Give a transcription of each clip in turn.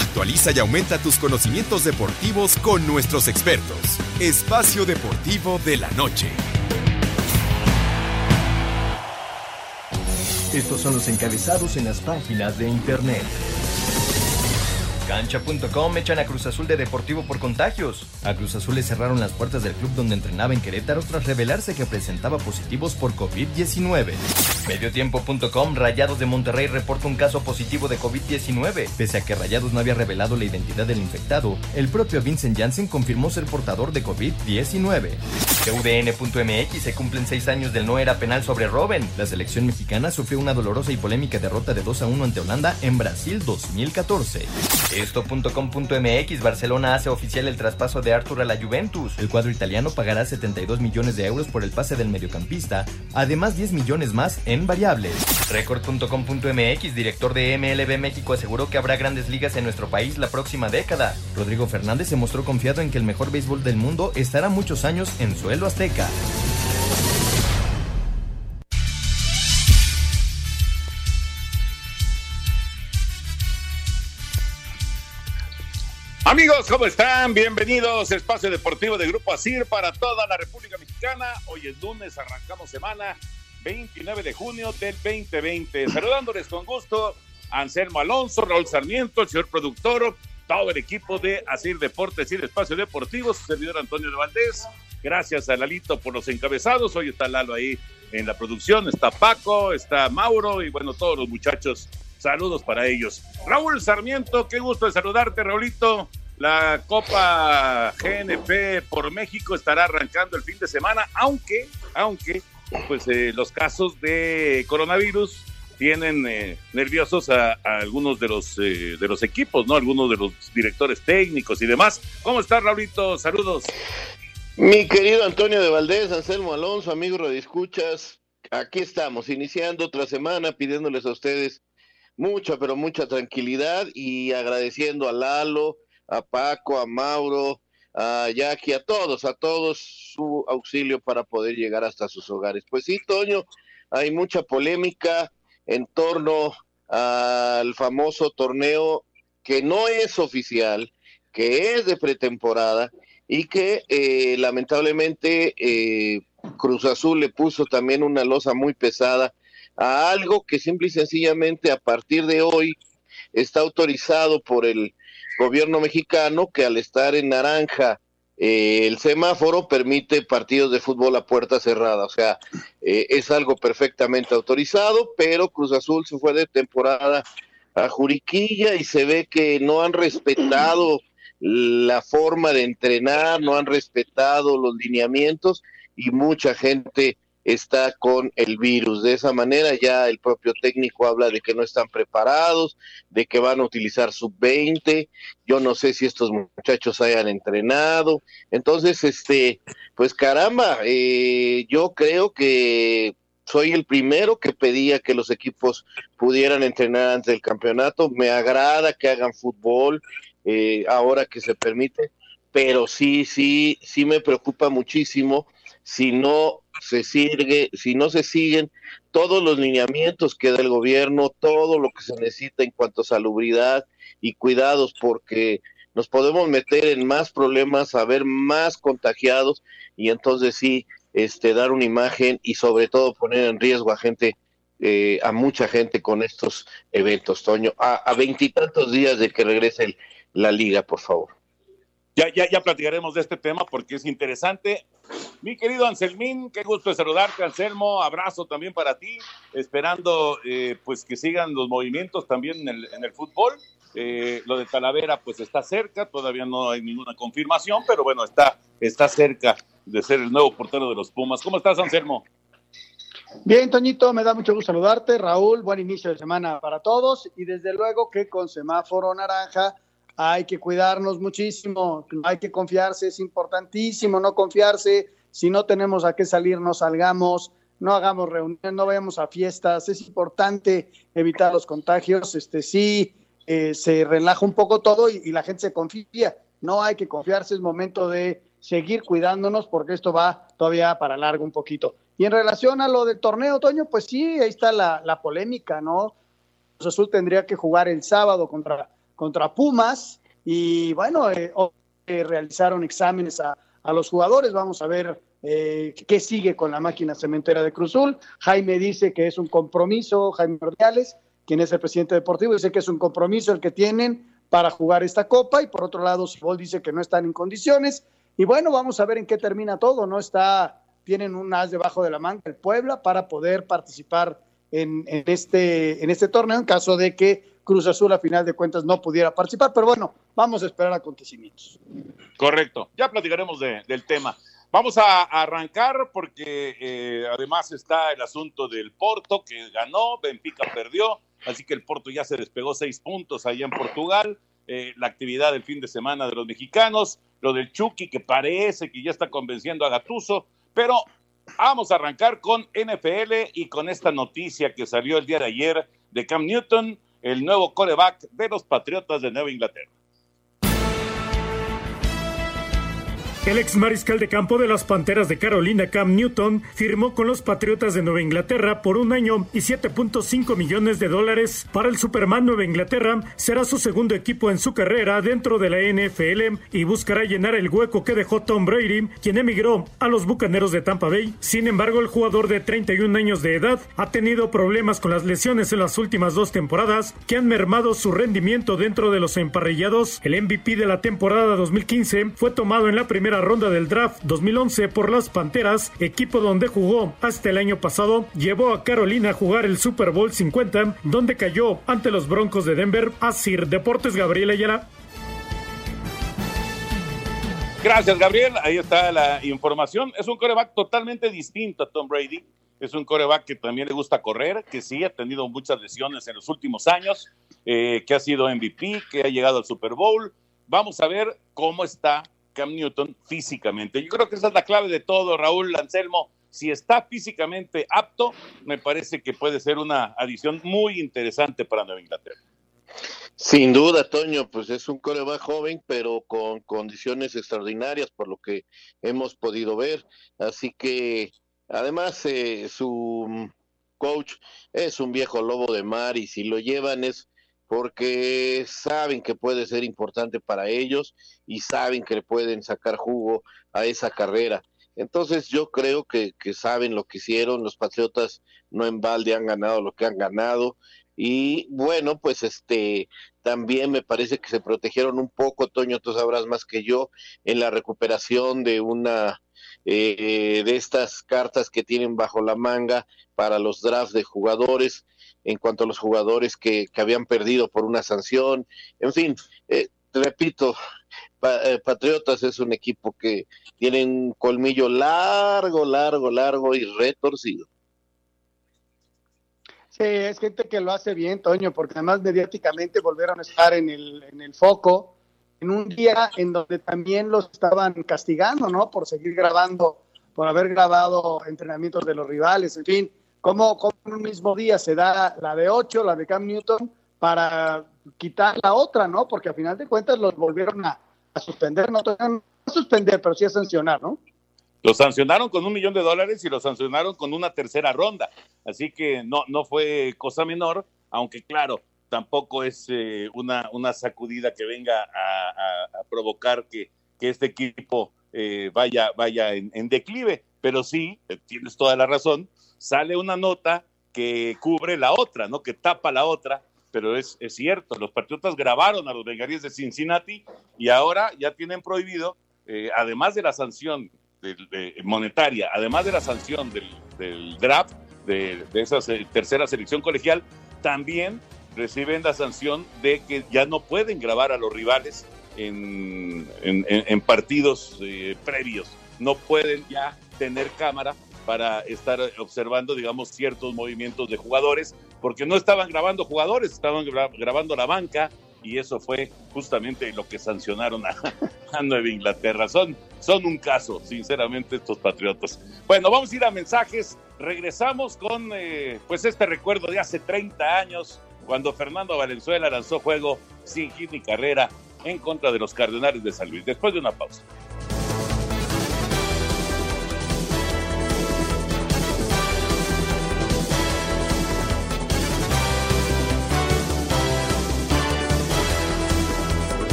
Actualiza y aumenta tus conocimientos deportivos con nuestros expertos. Espacio Deportivo de la Noche. Estos son los encabezados en las páginas de internet. Cancha.com echan a Cruz Azul de Deportivo por contagios. A Cruz Azul le cerraron las puertas del club donde entrenaba en Querétaro tras revelarse que presentaba positivos por COVID-19. Mediotiempo.com Rayados de Monterrey reporta un caso positivo de COVID-19. Pese a que Rayados no había revelado la identidad del infectado, el propio Vincent Janssen confirmó ser portador de COVID-19. CUDN.mx se cumplen seis años del no era penal sobre Robben. La selección mexicana sufrió una dolorosa y polémica derrota de 2 a 1 ante Holanda en Brasil 2014. Esto.com.mx Barcelona hace oficial el traspaso de Arthur a la Juventus. El cuadro italiano pagará 72 millones de euros por el pase del mediocampista, además 10 millones más en variables. Record.com.mx Director de MLB México aseguró que habrá grandes ligas en nuestro país la próxima década. Rodrigo Fernández se mostró confiado en que el mejor béisbol del mundo estará muchos años en suelo azteca. Amigos, ¿cómo están? Bienvenidos a Espacio Deportivo de Grupo ASIR para toda la República Mexicana. Hoy es lunes, arrancamos semana 29 de junio del 2020. Saludándoles con gusto Anselmo Alonso, Raúl Sarmiento, el señor productor, todo el equipo de ASIR Deportes y de Espacio Deportivo, su servidor Antonio de Valdés. Gracias a Lalito por los encabezados. Hoy está Lalo ahí en la producción, está Paco, está Mauro y bueno, todos los muchachos. Saludos para ellos. Raúl Sarmiento, qué gusto de saludarte, Raulito. La Copa GNP por México estará arrancando el fin de semana, aunque, aunque, pues eh, los casos de coronavirus tienen eh, nerviosos a, algunos de los eh, de los equipos, ¿no? Algunos de los directores técnicos y demás. ¿Cómo está, Raulito? Saludos. Mi querido Antonio de Valdés, Anselmo Alonso, amigos Escuchas, aquí estamos, iniciando otra semana, pidiéndoles a ustedes mucha, pero mucha tranquilidad y agradeciendo a Lalo, a Paco, a Mauro, a Jackie, a todos, a todos su auxilio para poder llegar hasta sus hogares. Pues sí, Toño, hay mucha polémica en torno al famoso torneo que no es oficial, que es de pretemporada y que eh, lamentablemente eh, Cruz Azul le puso también una losa muy pesada a algo que simple y sencillamente a partir de hoy está autorizado por el gobierno mexicano que al estar en naranja eh, el semáforo permite partidos de fútbol a puerta cerrada, o sea, eh, es algo perfectamente autorizado, pero Cruz Azul se fue de temporada a Juriquilla y se ve que no han respetado la forma de entrenar, no han respetado los lineamientos y mucha gente está con el virus. De esa manera ya el propio técnico habla de que no están preparados, de que van a utilizar sub-20. Yo no sé si estos muchachos hayan entrenado. Entonces, este, pues caramba, eh, yo creo que soy el primero que pedía que los equipos pudieran entrenar antes del campeonato. Me agrada que hagan fútbol eh, ahora que se permite, pero sí, sí, sí me preocupa muchísimo si no se sigue, si no se siguen todos los lineamientos que da el gobierno, todo lo que se necesita en cuanto a salubridad y cuidados, porque nos podemos meter en más problemas, a ver más contagiados y entonces sí, este, dar una imagen y sobre todo poner en riesgo a gente, eh, a mucha gente con estos eventos, Toño, a veintitantos días de que regrese la liga, por favor. Ya, ya, ya platicaremos de este tema porque es interesante. Mi querido Anselmín, qué gusto saludarte, Anselmo. Abrazo también para ti, esperando eh, pues que sigan los movimientos también en el, en el fútbol. Eh, lo de Talavera pues está cerca, todavía no hay ninguna confirmación, pero bueno, está, está cerca de ser el nuevo portero de los Pumas. ¿Cómo estás, Anselmo? Bien, Toñito, me da mucho gusto saludarte. Raúl, buen inicio de semana para todos y desde luego que con semáforo naranja hay que cuidarnos muchísimo, hay que confiarse, es importantísimo no confiarse, si no tenemos a qué salir, no salgamos, no hagamos reuniones, no vayamos a fiestas, es importante evitar los contagios, este sí, eh, se relaja un poco todo y, la gente se confía, no hay que confiarse, es momento de seguir cuidándonos porque esto va todavía para largo un poquito. Y en relación a lo del torneo, Toño, pues sí, ahí está la, polémica, ¿no? Azul tendría que jugar el sábado contra, contra Pumas y bueno, eh, eh, realizaron exámenes a, a, los jugadores, vamos a ver eh, qué sigue con la máquina cementera de Cruzul. Jaime dice que es un compromiso, Jaime Ordiales, quien es el presidente deportivo, dice que es un compromiso el que tienen para jugar esta copa y por otro lado Sibol dice que no están en condiciones y bueno, vamos a ver en qué termina todo, ¿no? Está tienen un as debajo de la manga el Puebla para poder participar en, en, este, en este torneo en caso de que Cruz Azul a final de cuentas no pudiera participar, pero bueno, vamos a esperar acontecimientos. Correcto, ya platicaremos de, del tema. Vamos a, arrancar porque eh, además está el asunto del Porto que ganó, Benfica perdió, así que el Porto ya se despegó seis puntos allá en Portugal. Eh, la actividad del fin de semana de los mexicanos, lo del Chucky que parece que ya está convenciendo a Gatuso, pero vamos a arrancar con NFL y con esta noticia que salió el día de ayer de Cam Newton, el nuevo coreback de los Patriotas de Nueva Inglaterra. El ex mariscal de campo de las Panteras de Carolina, Cam Newton, firmó con los Patriotas de Nueva Inglaterra por un año y 7.5 millones de dólares. Para el Superman Nueva Inglaterra será su segundo equipo en su carrera dentro de la NFL y buscará llenar el hueco que dejó Tom Brady, quien emigró a los Bucaneros de Tampa Bay. Sin embargo, el jugador de 31 años de edad ha tenido problemas con las lesiones en las últimas dos temporadas que han mermado su rendimiento dentro de los emparrillados. El MVP de la temporada 2015 fue tomado en la primera ronda del draft 2011 por las Panteras, equipo donde jugó hasta el año pasado, llevó a Carolina a jugar el Super Bowl 50, donde cayó ante los Broncos de Denver. Asir Deportes Gabriel Ayala. Gracias, Gabriel. Ahí está la información. Es un coreback totalmente distinto a Tom Brady. Es un coreback que también le gusta correr, que sí ha tenido muchas lesiones en los últimos años, eh, que ha sido MVP, que ha llegado al Super Bowl. Vamos a ver cómo está Cam Newton físicamente. Yo creo que esa es la clave de todo, Raúl Anselmo. Si está físicamente apto, me parece que puede ser una adición muy interesante para Nueva Inglaterra. Sin duda, Toño, pues es un coreback joven, pero con condiciones extraordinarias, por lo que hemos podido ver. Así que, además, eh, su coach es un viejo lobo de mar y si lo llevan es porque saben que puede ser importante para ellos y saben que le pueden sacar jugo a esa carrera. Entonces yo creo que, que, saben lo que hicieron, los Patriotas no en balde han ganado lo que han ganado y bueno, pues este también me parece que se protegieron un poco, Toño, tú sabrás más que yo, en la recuperación de una eh, de estas cartas que tienen bajo la manga para los drafts de jugadores en cuanto a los jugadores que, habían perdido por una sanción. En fin, eh, repito, eh, Patriotas es un equipo que tiene un colmillo largo, largo, largo y retorcido. Sí, es gente que lo hace bien, Toño, porque además mediáticamente volvieron a estar en el, en el foco en un día en donde también los estaban castigando, ¿no? Por seguir grabando, por haber grabado entrenamientos de los rivales, en fin cómo, cómo en un mismo día se da la de 8, la de Cam Newton, para quitar la otra, ¿no? Porque a final de cuentas los volvieron a, suspender, no a suspender, pero sí a sancionar, ¿no? Lo sancionaron con un millón de dólares y lo sancionaron con una tercera ronda. Así que no, no fue cosa menor, aunque claro, tampoco es eh, una, una sacudida que venga a, provocar que, que, este equipo eh, vaya, vaya en, en, declive. Pero sí, eh, tienes toda la razón, sale una nota que cubre la otra, ¿no? Que tapa la otra, pero es, es cierto, los patriotas grabaron a los bengalíes de Cincinnati y ahora ya tienen prohibido, eh, además de la sanción monetaria, además de la sanción del, draft, de, de esa tercera selección colegial, también reciben la sanción de que ya no pueden grabar a los rivales en, en, en partidos eh, previos, no pueden ya tener cámara para estar observando, digamos, ciertos movimientos de jugadores, porque no estaban grabando jugadores, estaban gra grabando la banca, y eso fue justamente lo que sancionaron a, Nueva Inglaterra. Son, son un caso, sinceramente, estos patriotas. Bueno, vamos a ir a mensajes. Regresamos con eh, pues este recuerdo de hace 30 años, cuando Fernando Valenzuela lanzó juego sin hit ni carrera en contra de los Cardenales de San Luis. Después de una pausa.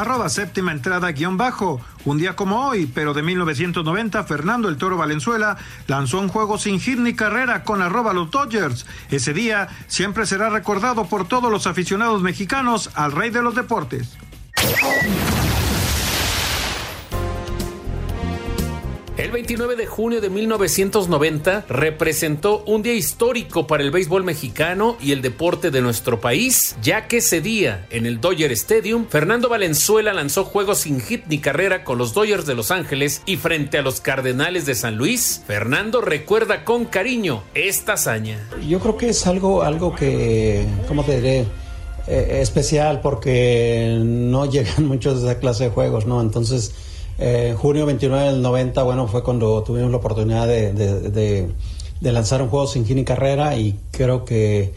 arroba séptima entrada guion bajo. Un día como hoy, pero de 1990, Fernando el Toro Valenzuela lanzó un juego sin hit ni carrera con arroba los Dodgers. Ese día siempre será recordado por todos los aficionados mexicanos al rey de los deportes. El 29 de junio de 1990 representó un día histórico para el béisbol mexicano y el deporte de nuestro país, ya que ese día, en el Dodger Stadium, Fernando Valenzuela lanzó juegos sin hit ni carrera con los Dodgers de Los Ángeles y frente a los Cardenales de San Luis, Fernando recuerda con cariño esta hazaña. Yo creo que es algo, algo que, ¿cómo te diré? Eh, especial porque no llegan muchos de esa clase de juegos, ¿no? Entonces eh, junio 29 del 90, bueno, fue cuando tuvimos la oportunidad de, de, de lanzar un juego sin fin y carrera y creo que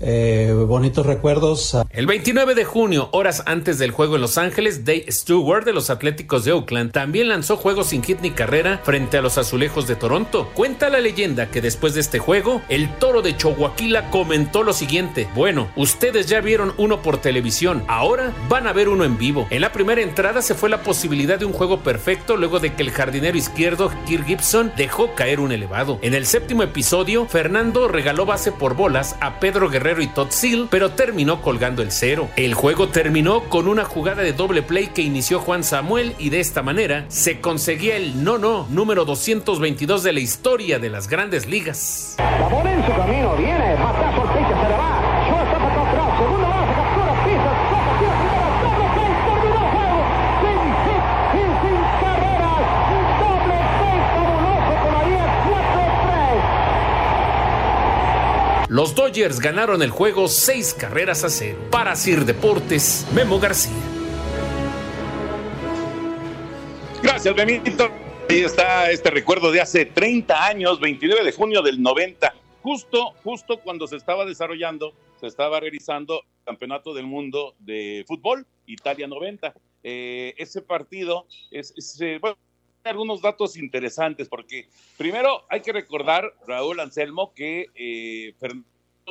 eh, bonitos recuerdos. El 29 de junio, horas antes del juego en Los Ángeles, Dave Stewart de los Atléticos de Oakland también lanzó juegos sin hit ni carrera frente a los Azulejos de Toronto. Cuenta la leyenda que después de este juego, el toro de Chihuahua comentó lo siguiente: Bueno, ustedes ya vieron uno por televisión, ahora van a ver uno en vivo. En la primera entrada se fue la posibilidad de un juego perfecto luego de que el jardinero izquierdo Kirk Gibson dejó caer un elevado. En el séptimo episodio, Fernando regaló base por bolas a Pedro Guerrero y Todd Seal, pero terminó colgando el cero. El juego terminó con una jugada de doble play que inició Juan Samuel y de esta manera se conseguía el no no número 222 de la historia de las grandes ligas. segundo base, captura, pisa, toca, tira primera, doble play, terminó el juego. Sin hit y sin carreras. Doble play fabuloso con la 10, 4-3. Los Dodgers ganaron el juego seis carreras a cero. Para Sir Deportes, Memo García. Gracias, Benito. Ahí está este recuerdo de hace 30 años, 29 de junio del 90. Justo, justo cuando se estaba desarrollando, se estaba realizando el Campeonato del Mundo de Fútbol, Italia 90. Eh, ese partido es, eh, algunos datos interesantes, porque primero hay que recordar, Raúl Anselmo, que eh, Fernando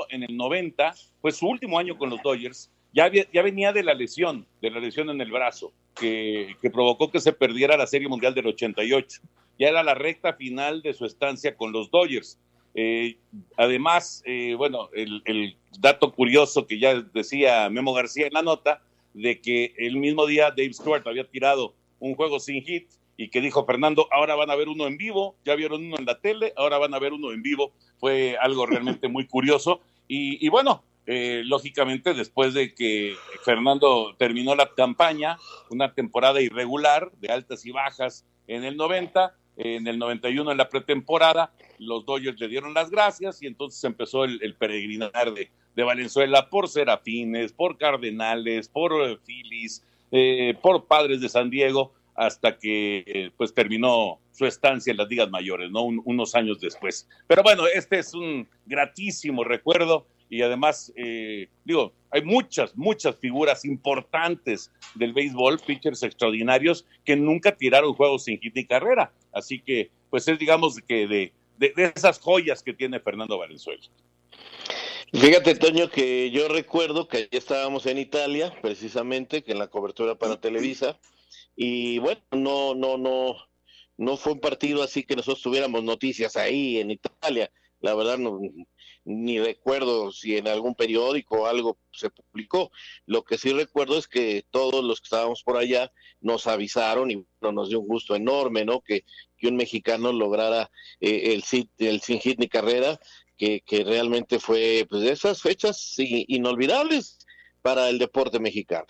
en el 90, fue su último año con los Dodgers, ya, ya venía de la lesión, de la lesión en el brazo, que, que, provocó que se perdiera la Serie Mundial del 88. Ya era la recta final de su estancia con los Dodgers. Eh, además, eh, bueno, el, el dato curioso que ya decía Memo García en la nota, de que el mismo día Dave Stewart había tirado un juego sin hit y que dijo Fernando, ahora van a ver uno en vivo, ya vieron uno en la tele, ahora van a ver uno en vivo. Fue algo realmente muy curioso. Y, bueno, eh, lógicamente después de que Fernando terminó la campaña, una temporada irregular de altas y bajas en el 90, en el 91 en la pretemporada, los Dodgers le dieron las gracias y entonces empezó el, peregrinar de, de, Valenzuela por Serafines, por Cardenales, por Phillies, eh, por Padres de San Diego hasta que eh, pues terminó su estancia en las ligas mayores, ¿no? Un, unos años después. Pero bueno, este es un gratísimo recuerdo y además, eh, digo, hay muchas, muchas figuras importantes del béisbol, pitchers extraordinarios, que nunca tiraron juegos sin hit ni carrera. Así que, pues es, digamos, que de, de, de esas joyas que tiene Fernando Valenzuela. Fíjate, Toño, que yo recuerdo que ya estábamos en Italia, precisamente, que en la cobertura para Televisa, y bueno, no, no, no, no fue un partido así que nosotros tuviéramos noticias ahí en Italia. la verdad no, ni recuerdo si en algún periódico algo se publicó. Lo que sí recuerdo es que todos los que estábamos por allá nos avisaron y nos dio un gusto enorme, ¿no? Que, que un mexicano lograra eh, el, el sin hit ni carrera, que, que realmente fue pues, de esas fechas inolvidables para el deporte mexicano.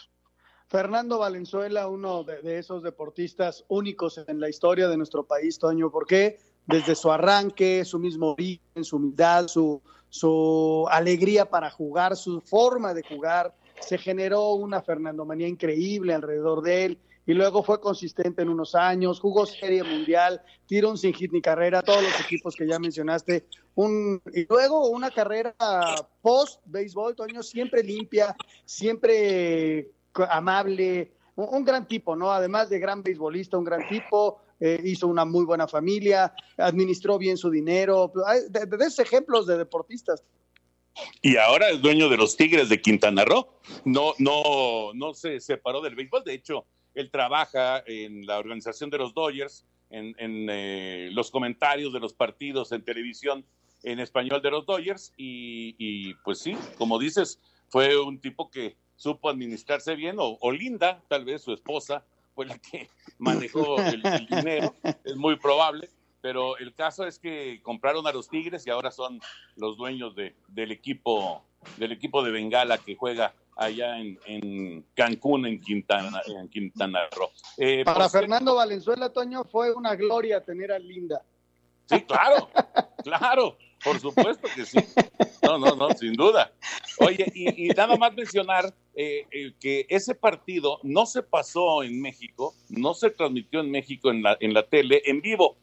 Fernando Valenzuela, uno de, esos deportistas únicos en la historia de nuestro país, Toño, porque desde su arranque, su mismo origen, su humildad, su, alegría para jugar, su forma de jugar, se generó una Fernandomanía increíble alrededor de él y luego fue consistente en unos años, jugó Serie Mundial, tiró un sin hit ni carrera, todos los equipos que ya mencionaste, y luego una carrera post béisbol, Toño, siempre limpia, siempre amable, un, gran tipo, ¿no? Además de gran beisbolista, un gran tipo, eh, hizo una muy buena familia, administró bien su dinero, de, esos ejemplos de deportistas. Y ahora es dueño de los Tigres de Quintana Roo. No, no, no se separó del béisbol. De hecho, él trabaja en la organización de los Dodgers, en, eh, los comentarios de los partidos en televisión en español de los Dodgers. Y, pues sí, como dices, fue un tipo que supo administrarse bien, o, o Linda, tal vez su esposa, fue la que manejó el, el dinero, es muy probable pero el caso es que compraron a los Tigres y ahora son los dueños de, del equipo del equipo de Bengala que juega allá en, en Cancún, en Quintana, en Quintana Roo. Eh, Para Fernando Valenzuela, Toño, fue una gloria tener a Linda. Sí, claro, claro, por supuesto que sí. No, no, no, sin duda. Oye, y, nada más mencionar eh, eh, que ese partido no se pasó en México, no se transmitió en México en la, en la tele en vivo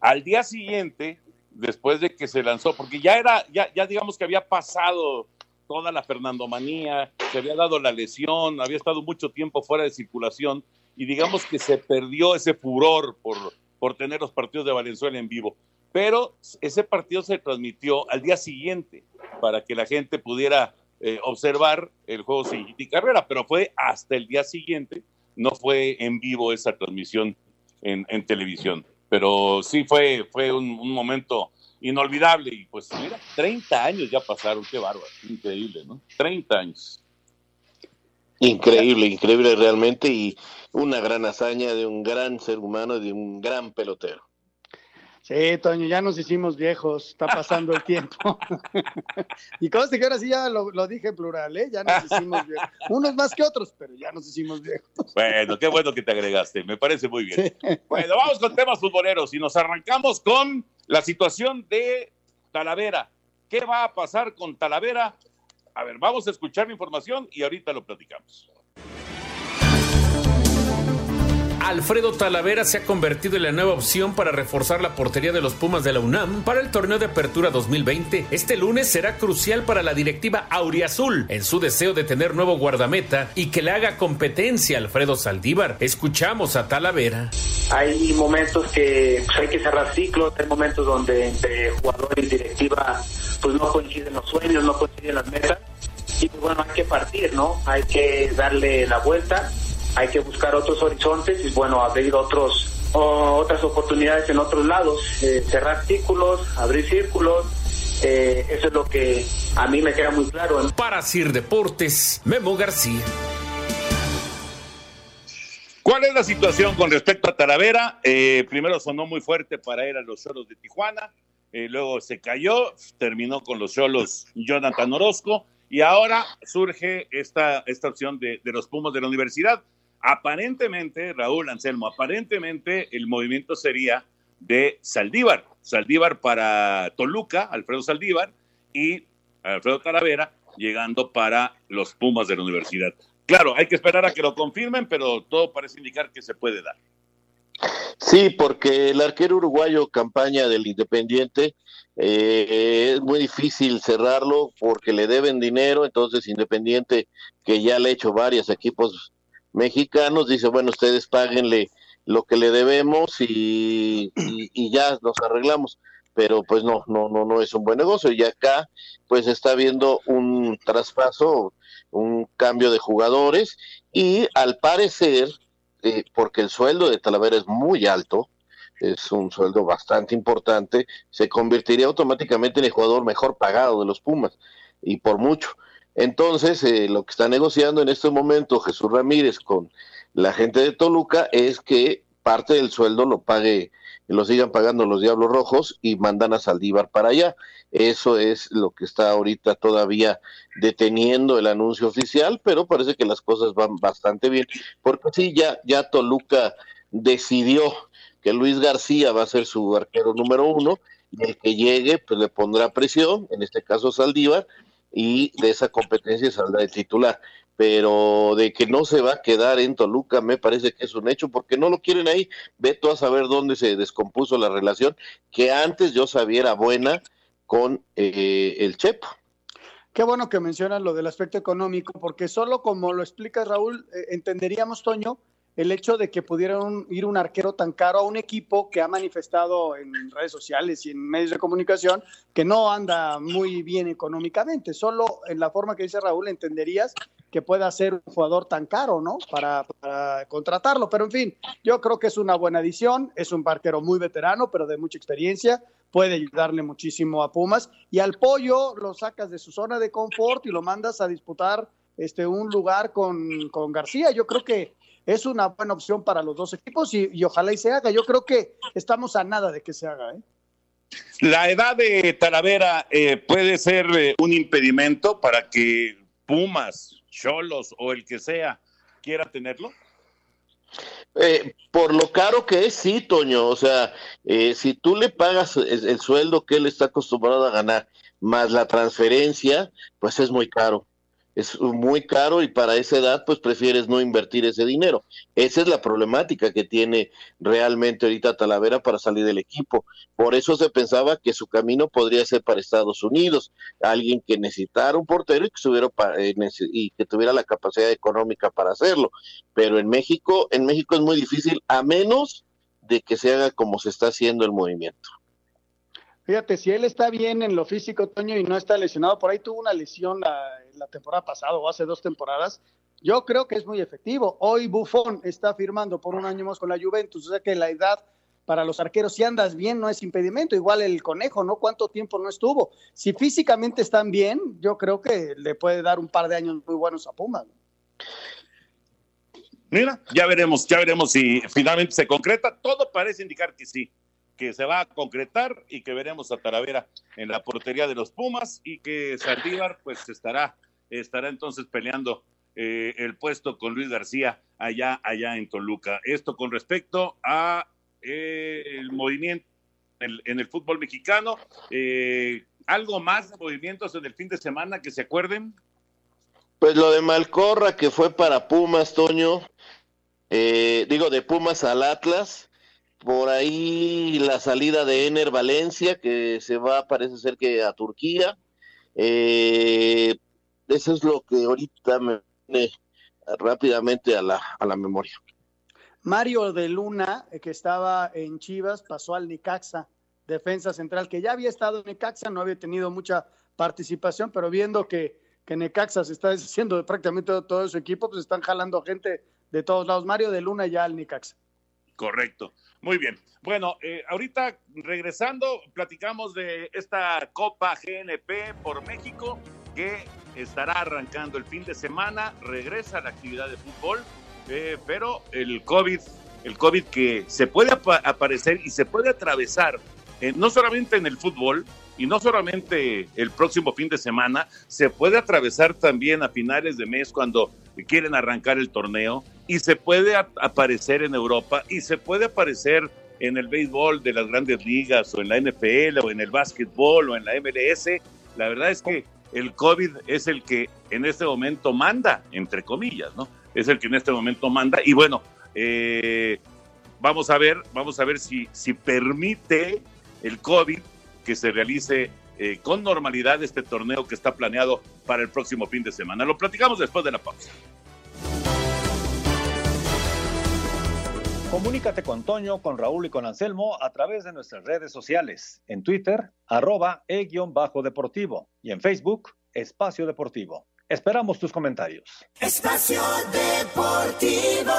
al día siguiente, después de que se lanzó, porque ya era, ya, ya digamos que había pasado toda la Fernandomanía, se había dado la lesión, había estado mucho tiempo fuera de circulación y digamos que se perdió ese furor por, por tener los partidos de Valenzuela en vivo. Pero ese partido se transmitió al día siguiente para que la gente pudiera eh, observar el juego sin y carrera, pero fue hasta el día siguiente, no fue en vivo esa transmisión en, televisión pero sí fue, fue un, un, momento inolvidable y pues mira, 30 años ya pasaron, qué bárbaro, increíble, ¿no? 30 años. Increíble, increíble realmente y una gran hazaña de un gran ser humano, de un gran pelotero. Sí, Toño, ya nos hicimos viejos, está pasando el tiempo. y conste que ahora sí ya lo, lo, dije en plural, ¿eh? Ya nos hicimos viejos. Unos más que otros, pero ya nos hicimos viejos. Bueno, qué bueno que te agregaste, me parece muy bien. Sí. Bueno, vamos con temas futboleros y nos arrancamos con la situación de Talavera. ¿Qué va a pasar con Talavera? A ver, vamos a escuchar la información y ahorita lo platicamos. Alfredo Talavera se ha convertido en la nueva opción para reforzar la portería de los Pumas de la UNAM para el torneo de apertura 2020. Este lunes será crucial para la directiva Auriazul en su deseo de tener nuevo guardameta y que le haga competencia a Alfredo Saldívar. Escuchamos a Talavera. Hay momentos que pues, hay que cerrar ciclos, hay momentos donde entre jugador y directiva pues no coinciden los sueños, no coinciden las metas y pues bueno, hay que partir, ¿no? Hay que darle la vuelta hay que buscar otros horizontes y bueno, abrir otros o otras oportunidades en otros lados, eh, cerrar círculos, abrir círculos. Eh, eso es lo que a mí me queda muy claro. Para Sir Deportes, Memo García. ¿Cuál es la situación con respecto a Talavera? Eh, primero sonó muy fuerte para ir a los Cholos de Tijuana, eh, luego se cayó, terminó con los Cholos Jonathan Orozco y ahora surge esta, esta opción de, de los Pumas de la universidad aparentemente, Raúl Anselmo, aparentemente el movimiento sería de Saldívar, Saldívar para Toluca, Alfredo Saldívar, y Alfredo Talavera llegando para los Pumas de la universidad. Claro, hay que esperar a que lo confirmen, pero todo parece indicar que se puede dar. Sí, porque el arquero uruguayo campaña del Independiente eh, es muy difícil cerrarlo porque le deben dinero, entonces Independiente que ya le ha hecho varios equipos mexicanos, dice, bueno, ustedes páguenle lo que le debemos y, y, y, ya nos arreglamos. Pero pues no, no, no, no es un buen negocio. Y acá pues está habiendo un traspaso, un cambio de jugadores y al parecer, eh, porque el sueldo de Talavera es muy alto, es un sueldo bastante importante, se convertiría automáticamente en el jugador mejor pagado de los Pumas, y por mucho. Entonces, eh, lo que está negociando en este momento Jesús Ramírez con la gente de Toluca es que parte del sueldo lo pague, lo sigan pagando los Diablos Rojos y mandan a Saldívar para allá. Eso es lo que está ahorita todavía deteniendo el anuncio oficial, pero parece que las cosas van bastante bien, porque sí, ya, ya Toluca decidió que Luis García va a ser su arquero número uno y el que llegue pues le pondrá presión, en este caso Saldívar, y de esa competencia saldrá el titular. Pero de que no se va a quedar en Toluca, me parece que es un hecho, porque no lo quieren ahí. Veto a saber dónde se descompuso la relación, que antes yo sabía buena con eh, el Chepo. Qué bueno que mencionas lo del aspecto económico, porque solo como lo explica Raúl, eh, entenderíamos, Toño, el hecho de que pudieran ir un arquero tan caro a un equipo que ha manifestado en redes sociales y en medios de comunicación que no anda muy bien económicamente. Solo en la forma que dice Raúl entenderías que pueda ser un jugador tan caro, ¿no? Para, para, contratarlo. Pero en fin, yo creo que es una buena adición. Es un arquero muy veterano, pero de mucha experiencia. Puede ayudarle muchísimo a Pumas. Y al pollo lo sacas de su zona de confort y lo mandas a disputar este, un lugar con, con García. Yo creo que es una buena opción para los dos equipos y, ojalá y se haga. Yo creo que estamos a nada de que se haga. ¿eh? La edad de Talavera eh, puede ser eh, un impedimento para que Pumas, Cholos o el que sea quiera tenerlo. por lo caro que es, sí, Toño. O sea, si tú le pagas el, sueldo que él está acostumbrado a ganar, más la transferencia, pues es muy caro es muy caro y para esa edad pues prefieres no invertir ese dinero. Esa es la problemática que tiene realmente ahorita Talavera para salir del equipo. Por eso se pensaba que su camino podría ser para Estados Unidos, alguien que necesitara un portero y que, tuviera, eh, y que tuviera la capacidad económica para hacerlo. Pero en México, en México es muy difícil a menos de que se haga como se está haciendo el movimiento. Fíjate, si él está bien en lo físico, Toño, y no está lesionado, por ahí tuvo una lesión la, la temporada pasada o hace dos temporadas, yo creo que es muy efectivo. Hoy Buffon está firmando por un año más con la Juventus, o sea que la edad para los arqueros, si andas bien, no es impedimento. Igual el conejo, ¿no? ¿Cuánto tiempo no estuvo? Si físicamente están bien, yo creo que le puede dar un par de años muy buenos a Pumas. Mira, ya veremos, ya veremos si finalmente se concreta. Todo parece indicar que sí que se va a concretar y que veremos a Talavera en la portería de los Pumas y que Saldívar pues estará, estará entonces peleando eh, el puesto con Luis García allá, allá en Toluca. Esto con respecto a eh, el movimiento en, el fútbol mexicano. Eh, ¿Algo más de movimientos en el fin de semana que se acuerden? Pues lo de Malcorra que fue para Pumas, Toño. digo, de Pumas al Atlas por ahí la salida de Ener Valencia, que se va, parece ser que a Turquía. Eh, eso es lo que ahorita me viene rápidamente a la, a la memoria. Mario de Luna, eh, que estaba en Chivas, pasó al Nicaxa, defensa central, que ya había estado en Necaxa, no había tenido mucha participación, pero viendo que, que Necaxa se está deshaciendo de prácticamente todo, su equipo, pues están jalando gente de todos lados. Mario de Luna ya al Nicaxa. Correcto. Muy bien. Bueno, eh, ahorita regresando, platicamos de esta Copa GNP por México que estará arrancando el fin de semana, regresa la actividad de fútbol, eh, pero el COVID, el COVID que se puede aparecer y se puede atravesar, eh, no solamente en el fútbol, y no solamente el próximo fin de semana, se puede atravesar también a finales de mes cuando quieren arrancar el torneo y se puede aparecer en Europa y se puede aparecer en el béisbol de las grandes ligas o en la NFL o en el básquetbol o en la MLS. La verdad es que el COVID es el que en este momento manda, entre comillas, ¿no? Es el que en este momento manda y bueno, eh, vamos a ver, vamos a ver si, si permite el COVID que se realice eh, con normalidad este torneo que está planeado para el próximo fin de semana. Lo platicamos después de la pausa. Comunícate con Toño, con Raúl y con Anselmo a través de nuestras redes sociales. En Twitter, arroba e-deportivo y en Facebook, Espacio Deportivo. Esperamos tus comentarios. Espacio Deportivo.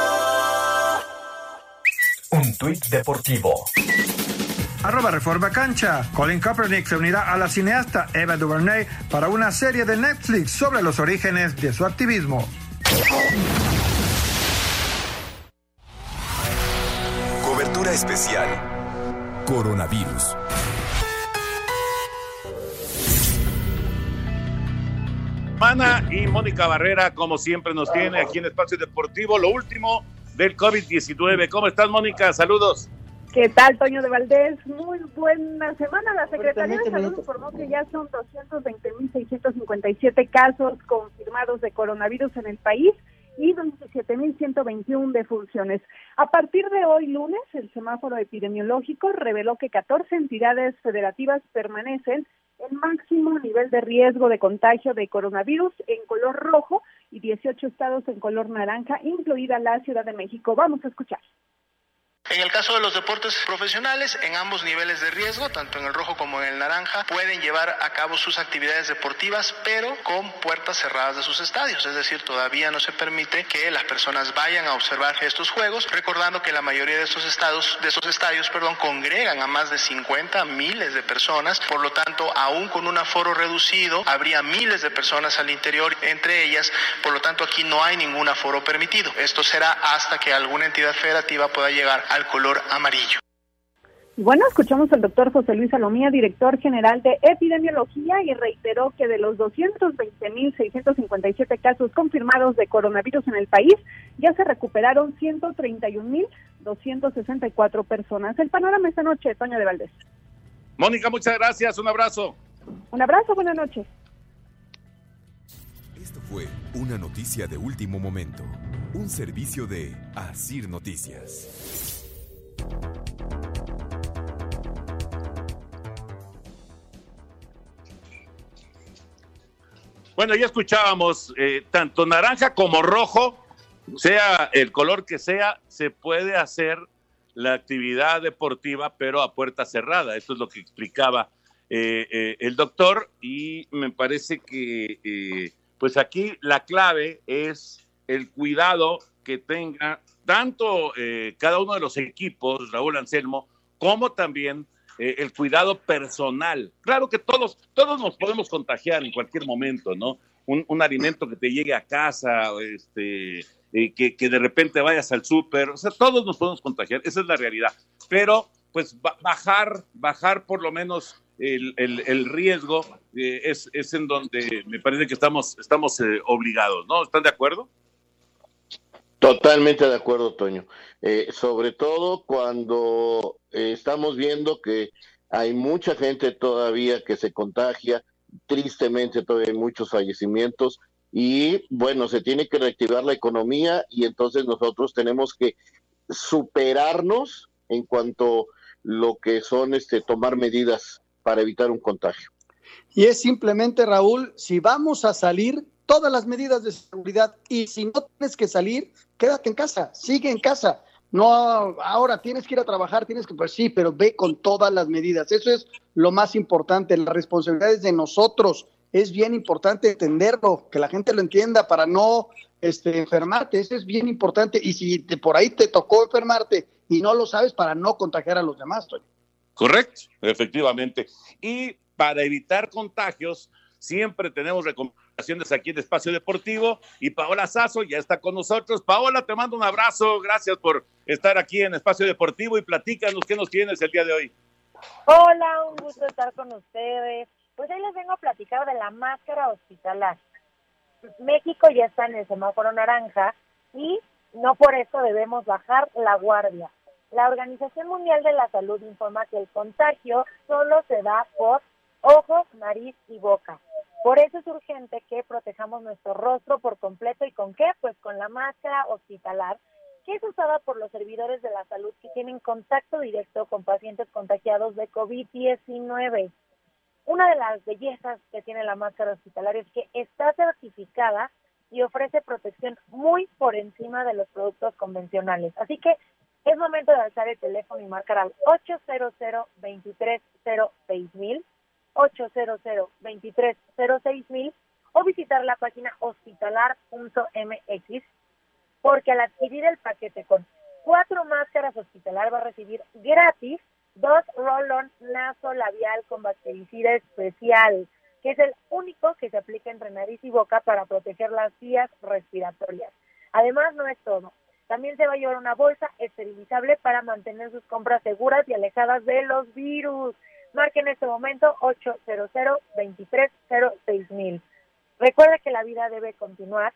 Un tuit deportivo. Arroba Reforma Cancha. Colin Kaepernick se unirá a la cineasta Eva DuVernay para una serie de Netflix sobre los orígenes de su activismo. Cobertura especial. Coronavirus. Mana y Mónica Barrera, como siempre, nos tiene aquí en Espacio Deportivo lo último del COVID-19. ¿Cómo estás, Mónica? Saludos. ¿Qué tal, Toño de Valdés? Muy buena semana. La Secretaría de Salud informó que ya son 220.657 casos confirmados de coronavirus en el país y 27.121 defunciones. A partir de hoy lunes, el semáforo epidemiológico reveló que 14 entidades federativas permanecen el máximo nivel de riesgo de contagio de coronavirus en color rojo y 18 estados en color naranja, incluida la Ciudad de México. Vamos a escuchar. En el caso de los deportes profesionales, en ambos niveles de riesgo, tanto en el rojo como en el naranja, pueden llevar a cabo sus actividades deportivas, pero con puertas cerradas de sus estadios. Es decir, todavía no se permite que las personas vayan a observar estos juegos, recordando que la mayoría de estos estados, de esos estadios, perdón, congregan a más de 50 miles de personas. Por lo tanto, aún con un aforo reducido, habría miles de personas al interior, entre ellas. Por lo tanto, aquí no hay ningún aforo permitido. Esto será hasta que alguna entidad federativa pueda llegar al color amarillo. Bueno, escuchamos al doctor José Luis Salomía, director general de epidemiología, y reiteró que de los 220.657 casos confirmados de coronavirus en el país, ya se recuperaron 131.264 personas. El panorama esta noche, Toño de Valdés. Mónica, muchas gracias. Un abrazo. Un abrazo, buenas noches. Esto fue una noticia de último momento. Un servicio de Asir Noticias. Bueno, ya escuchábamos, eh, tanto naranja como rojo, sea el color que sea, se puede hacer la actividad deportiva, pero a puerta cerrada. Eso es lo que explicaba eh, eh, el doctor y me parece que, pues aquí la clave es el cuidado que tenga tanto eh, cada uno de los equipos, Raúl Anselmo, como también eh, el cuidado personal. Claro que todos, todos nos podemos contagiar en cualquier momento, ¿no? Un, un alimento que te llegue a casa, este, eh, que, que de repente vayas al súper, o sea, todos nos podemos contagiar, esa es la realidad. Pero, pues, ba- bajar, bajar por lo menos el, el- el riesgo eh, es, es en donde me parece que estamos, estamos eh, obligados, ¿no? ¿Están de acuerdo? Totalmente de acuerdo, Toño. Eh, sobre todo cuando eh, estamos viendo que hay mucha gente todavía que se contagia, tristemente todavía hay muchos fallecimientos y bueno, se tiene que reactivar la economía y entonces nosotros tenemos que superarnos en cuanto lo que son este tomar medidas para evitar un contagio. Y es simplemente, Raúl, si vamos a salir, todas las medidas de seguridad y si no tienes que salir, quédate en casa, sigue en casa. No, ahora tienes que ir a trabajar, tienes que, pues sí, pero ve con todas las medidas. Eso es lo más importante, la responsabilidad es de nosotros. Es bien importante entenderlo, que la gente lo entienda para no este, enfermarte. Eso es bien importante. Y si por ahí te tocó enfermarte y no lo sabes, para no contagiar a los demás, Toño. Correcto, efectivamente. Y para evitar contagios, siempre tenemos recomendaciones aquí en Espacio Deportivo. Y Paola Sazo ya está con nosotros. Paola, te mando un abrazo. Gracias por estar aquí en Espacio Deportivo y platícanos qué nos tienes el día de hoy. Hola, un gusto estar con ustedes. Pues ahí les vengo a platicar de la máscara hospitalar. México ya está en el semáforo naranja y no por eso debemos bajar la guardia. La Organización Mundial de la Salud informa que el contagio solo se da por ojos, nariz y boca. Por eso es urgente que protejamos nuestro rostro por completo y con qué? Pues con la máscara hospitalar que es usada por los servidores de la salud que tienen contacto directo con pacientes contagiados de COVID-19. Una de las bellezas que tiene la máscara hospitalaria es que está certificada y ofrece protección muy por encima de los productos convencionales. Así que es momento de alzar el teléfono y marcar al 800 230 800 230 o visitar la página hospitalar.mx porque al adquirir el paquete con cuatro máscaras hospitalar va a recibir gratis dos roll-on naso labial con bactericida especial, que es el único que se aplica entre nariz y boca para proteger las vías respiratorias. Además, no es todo. También se va a llevar una bolsa esterilizable para mantener sus compras seguras y alejadas de los virus. Marque en este momento 800 230 Recuerda que la vida debe continuar,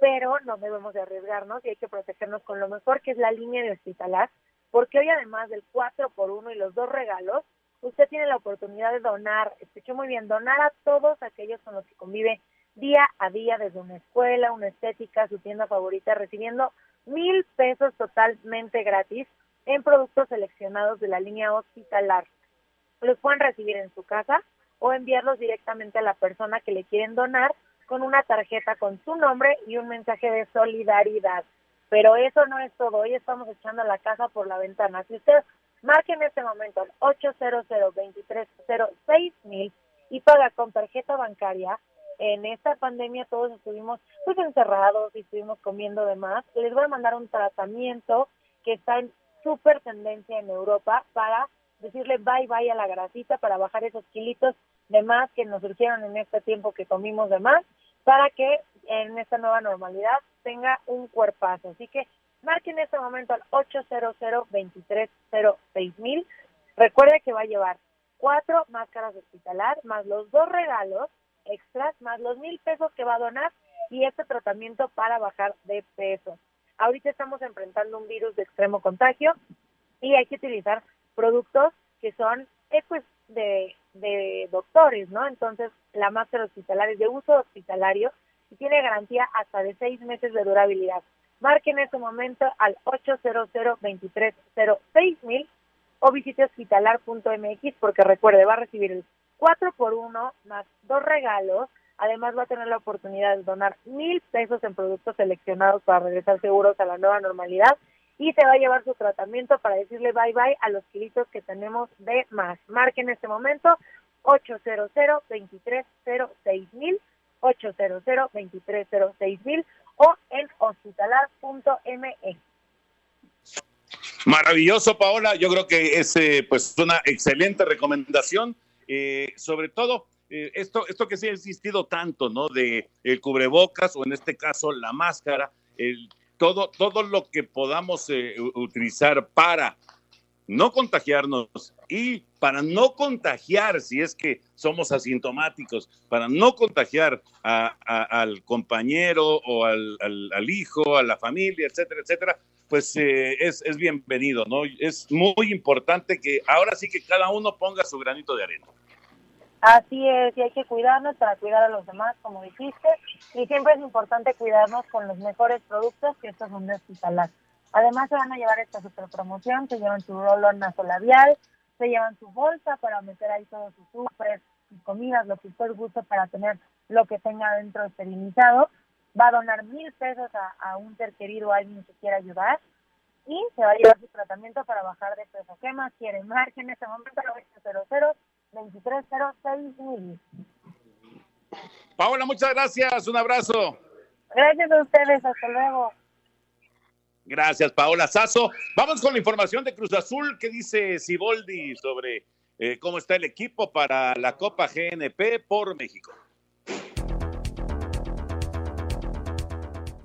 pero no debemos de arriesgarnos y hay que protegernos con lo mejor que es la línea de hospitalar, porque hoy además del 4 por 1 y los dos regalos, usted tiene la oportunidad de donar, escuchó muy bien, donar a todos aquellos con los que convive día a día desde una escuela, una estética, su tienda favorita, recibiendo mil pesos totalmente gratis en productos seleccionados de la línea hospitalar. Los pueden recibir en su casa o enviarlos directamente a la persona que le quieren donar con una tarjeta con su nombre y un mensaje de solidaridad. Pero eso no es todo. Hoy estamos echando la casa por la ventana. Si usted marque en este momento al 800 mil y paga con tarjeta bancaria, en esta pandemia todos estuvimos pues encerrados y estuvimos comiendo de más. Les voy a mandar un tratamiento que está en súper tendencia en Europa para decirle bye bye a la grasita, para bajar esos kilitos de más que nos surgieron en este tiempo que comimos de más, para que en esta nueva normalidad tenga un cuerpazo. Así que marque en este momento al 800 mil. Recuerde que va a llevar cuatro máscaras hospitalar más los dos regalos extras más los mil pesos que va a donar y este tratamiento para bajar de peso. Ahorita estamos enfrentando un virus de extremo contagio y hay que utilizar productos que son eh, de, de doctores, ¿no? Entonces la máscara hospitalaria es de uso hospitalario y tiene garantía hasta de seis meses de durabilidad. Marque en este momento al 800 mil o visite hospitalar.mx porque recuerde, va a recibir el 4 por 1 más dos regalos. Además va a tener la oportunidad de donar mil pesos en productos seleccionados para regresar seguros a la nueva normalidad y se va a llevar su tratamiento para decirle bye bye a los kilitos que tenemos de más. Marque en este momento 800 230 mil 800 230 mil o en hospitalar.me. Maravilloso, Paola. Yo creo que es eh, pues una excelente recomendación eh, sobre todo eh, esto, esto que se ha insistido tanto, ¿no? De el cubrebocas o en este caso la máscara, el, todo, todo lo que podamos eh, utilizar para no contagiarnos y para no contagiar, si es que somos asintomáticos, para no contagiar al compañero o al, hijo, a la familia, etcétera, etcétera, pues es, es bienvenido, ¿no? Es muy importante que ahora sí que cada uno ponga su granito de arena. Así es, y hay que cuidarnos para cuidar a los demás, como dijiste, y siempre es importante cuidarnos con los mejores productos que estos son de hospitalar. Además se van a llevar esta super promoción, se llevan su rolón nasolabial, se llevan su bolsa para meter ahí todos sus súper, sus comidas, lo que usted guste para tener lo que tenga dentro esterilizado. Va a donar mil pesos a, un ser querido o alguien que quiera ayudar y se va a llevar su tratamiento para bajar de peso. ¿Qué más quiere? Marque en este momento 900 2306 mil. Paola, muchas gracias. Un abrazo. Gracias a ustedes. Hasta luego. Gracias, Paola Sazo. Vamos con la información de Cruz Azul. ¿Qué dice Siboldi sobre eh, cómo está el equipo para la Copa GNP por México?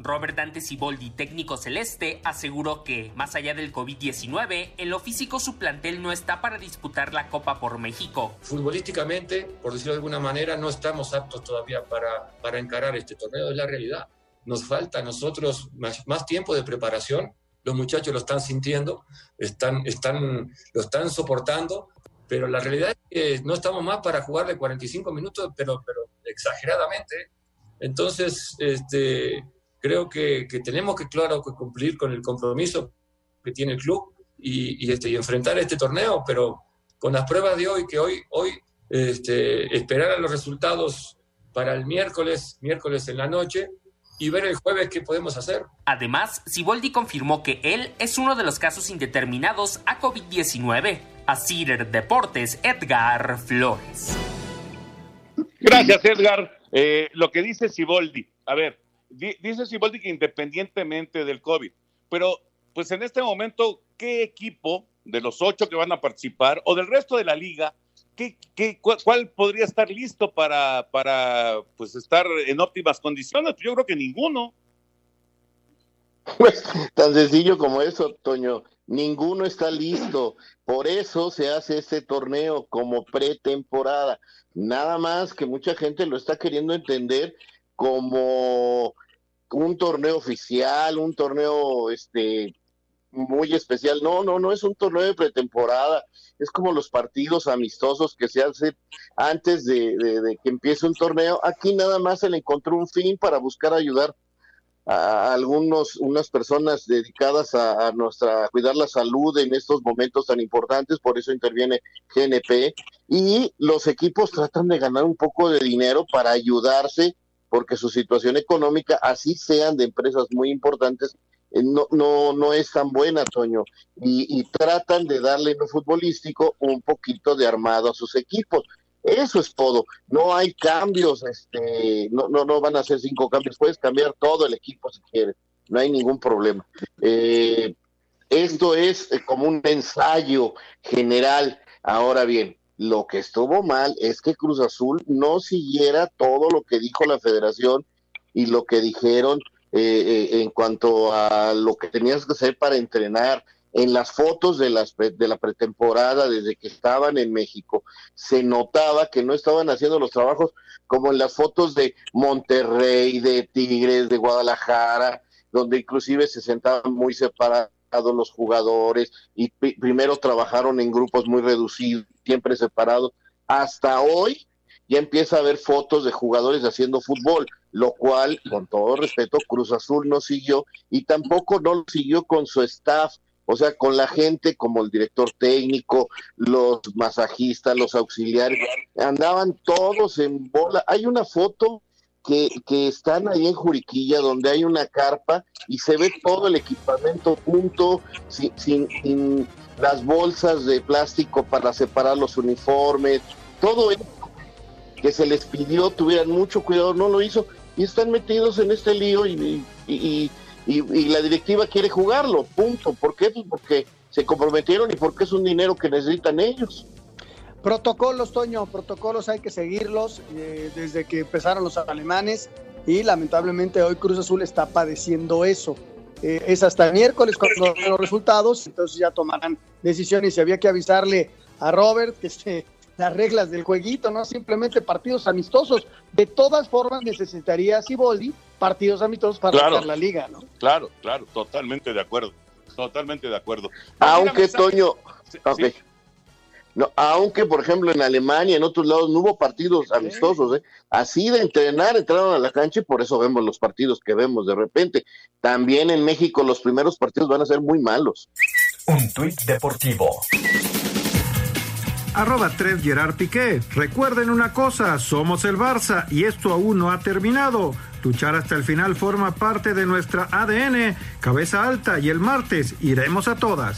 Robert Dante Siboldi, técnico celeste, aseguró que, más allá del COVID-19, en lo físico su plantel no está para disputar la Copa por México. Futbolísticamente, por decirlo de alguna manera, no estamos aptos todavía para, para encarar este torneo, es la realidad. Nos falta a nosotros más, más tiempo de preparación, los muchachos lo están sintiendo, están, están, lo están soportando, pero la realidad es que no estamos más para jugar de 45 minutos, pero, pero exageradamente. Entonces, este, creo que, tenemos que, claro, que cumplir con el compromiso que tiene el club y, este, y enfrentar este torneo, pero con las pruebas de hoy, que hoy, hoy este, esperar a los resultados para el miércoles, miércoles en la noche, y ver el jueves qué podemos hacer. Además, Siboldi confirmó que él es uno de los casos indeterminados a COVID-19. A Cider Deportes, Edgar Flores. Gracias, Edgar. Eh, lo que dice Siboldi, a ver, dice Siboldi que independientemente del COVID, pero pues en este momento, ¿qué equipo de los ocho que van a participar o del resto de la liga, ¿qué, qué, cuál, podría estar listo para, para pues, estar en óptimas condiciones? Yo creo que ninguno. Pues tan sencillo como eso, Toño. Ninguno está listo. Por eso se hace este torneo como pretemporada. Nada más que mucha gente lo está queriendo entender como un torneo oficial, un torneo este muy especial. No, no, no es un torneo de pretemporada. Es como los partidos amistosos que se hacen antes de, que empiece un torneo. Aquí nada más se le encontró un fin para buscar ayudar a algunos unas personas dedicadas a, nuestra cuidar la salud en estos momentos tan importantes por eso interviene GNP y los equipos tratan de ganar un poco de dinero para ayudarse porque su situación económica así sean de empresas muy importantes eh, no, no, no es tan buena, Toño, y, tratan de darle en lo futbolístico un poquito de armado a sus equipos. Eso es todo. No hay cambios, este, no, no, no van a hacer cinco cambios. Puedes cambiar todo el equipo si quieres. No hay ningún problema. Eh, esto es eh, como un ensayo general. Ahora bien, lo que estuvo mal es que Cruz Azul no siguiera todo lo que dijo la federación y lo que dijeron eh, en cuanto a lo que tenías que hacer para entrenar en las fotos de, las, de la pretemporada, desde que estaban en México, se notaba que no estaban haciendo los trabajos como en las fotos de Monterrey, de Tigres, de Guadalajara, donde inclusive se sentaban muy separados los jugadores y primero trabajaron en grupos muy reducidos, siempre separados. Hasta hoy ya empieza a haber fotos de jugadores haciendo fútbol, lo cual, con todo respeto, Cruz Azul no siguió y tampoco no lo siguió con su staff o sea, con la gente como el director técnico, los masajistas, los auxiliares, andaban todos en bola. Hay una foto que, que están ahí en Juriquilla donde hay una carpa y se ve todo el equipamiento junto, sin, sin, las bolsas de plástico para separar los uniformes, todo eso que se les pidió, tuvieran mucho cuidado, no lo hizo y están metidos en este lío y, y y, la directiva quiere jugarlo, punto. ¿Por qué? Pues porque se comprometieron y porque es un dinero que necesitan ellos. Protocolos, Toño, protocolos hay que seguirlos eh, desde que empezaron los alemanes y lamentablemente hoy Cruz Azul está padeciendo eso. Eh, es hasta el miércoles cuando los resultados, entonces ya tomarán decisiones y había que avisarle a Robert que se las reglas del jueguito, no simplemente partidos amistosos. De todas formas necesitaría Siboldi partidos amistosos para claro, la liga, ¿no? Claro, claro, totalmente de acuerdo, totalmente de acuerdo. Aunque Toño, No, aunque por ejemplo en Alemania, en otros lados no hubo partidos amistosos, ¿eh? así de entrenar entraron a la cancha y por eso vemos los partidos que vemos de repente. También en México los primeros partidos van a ser muy malos. Un tuit deportivo arroba 3 Gerard Piqué. Recuerden una cosa, somos el Barça y esto aún no ha terminado. Luchar hasta el final forma parte de nuestra ADN, cabeza alta y el martes iremos a todas.